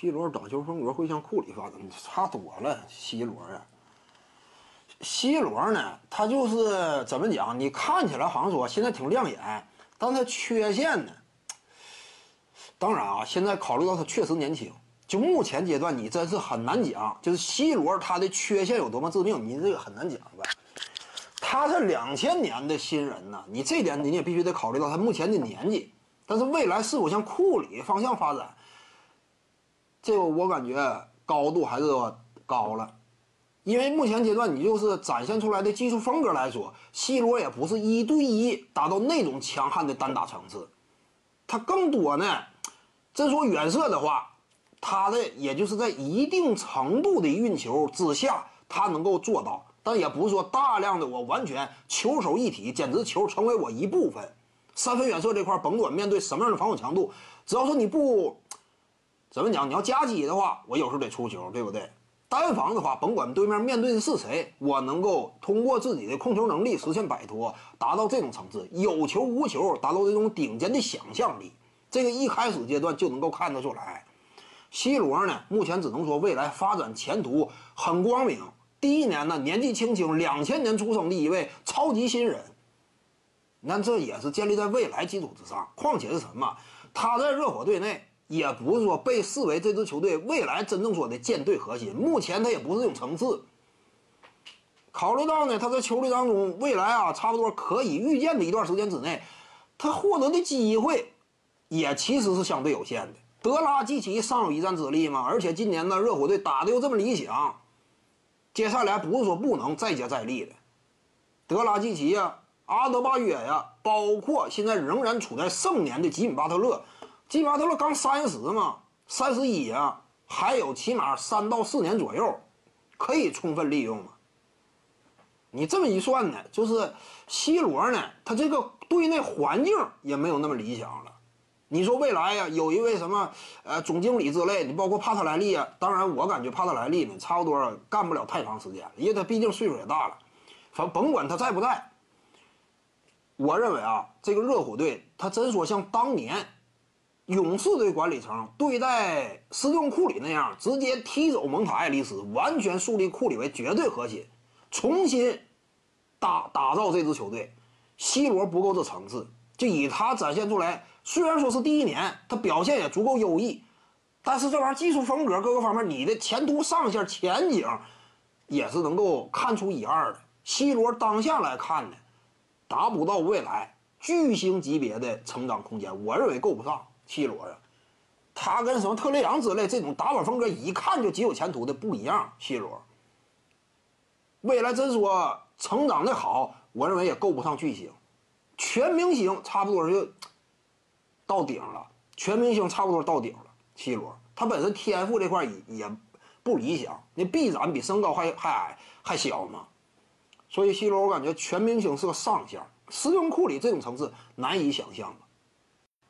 ，C 罗打球风格会向库里发展，差多了。C 罗呀，C 罗呢，他就是怎么讲？你看起来好像说现在挺亮眼，但他缺陷呢？当然啊，现在考虑到他确实年轻，就目前阶段你真是很难讲，就是 C 罗他的缺陷有多么致命，你这个很难讲呗。他是两千年的新人呢，你这点你也必须得考虑到他目前的年纪，但是未来是否向库里方向发展？这个我感觉高度还是高了，因为目前阶段你就是展现出来的技术风格来说，C 罗也不是一对一达到那种强悍的单打层次，他更多呢，真说远射的话，他的也就是在一定程度的运球之下，他能够做到，但也不是说大量的我完全球手一体，简直球成为我一部分。三分远射这块，甭管面对什么样的防守强度，只要说你不。怎么讲？你要夹击的话，我有时候得出球，对不对？单防的话，甭管对面面对的是谁，我能够通过自己的控球能力实现摆脱，达到这种层次，有球无球，达到这种顶尖的想象力。这个一开始阶段就能够看得出来。C 罗呢，目前只能说未来发展前途很光明。第一年呢，年纪轻轻，两千年出生的一位超级新人。那这也是建立在未来基础之上。况且是什么？他在热火队内。也不是说被视为这支球队未来真正说的舰队核心，目前他也不是这种层次。考虑到呢，他在球队当中未来啊，差不多可以预见的一段时间之内，他获得的机会也其实是相对有限的。德拉季奇尚有一战之力嘛，而且今年呢，热火队打的又这么理想，接下来不是说不能再接再厉的。德拉季奇呀，阿德巴约呀，包括现在仍然处在盛年的吉米巴特勒。基巴特勒刚三十嘛，三十一啊，还有起码三到四年左右，可以充分利用嘛。你这么一算呢，就是 C 罗呢，他这个队内环境也没有那么理想了。你说未来呀，有一位什么呃总经理之类的，包括帕特莱利啊，当然我感觉帕特莱利呢，差不多干不了太长时间，因为他毕竟岁数也大了。反甭管他在不在，我认为啊，这个热火队他真说像当年。勇士队管理层对待斯蒂芬库里那样，直接踢走蒙塔爱丽丝，完全树立库里为绝对核心，重新打打造这支球队。C 罗不够这层次，就以他展现出来，虽然说是第一年，他表现也足够优异，但是这玩意儿技术风格各个方面，你的前途上限前景也是能够看出一二的。C 罗当下来看呢，达不到未来巨星级别的成长空间，我认为够不上。C 罗呀，他跟什么特雷杨之类这种打法风格一看就极有前途的不一样。C 罗未来真说成长的好，我认为也够不上巨星，全明星差不多就到顶了。全明星差不多到顶了。C 罗他本身天赋这块也也不理想，那臂展比身高还还矮还小嘛，所以 C 罗我感觉全明星是个上限，斯通库里这种层次难以想象了。